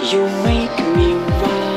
You make me wild.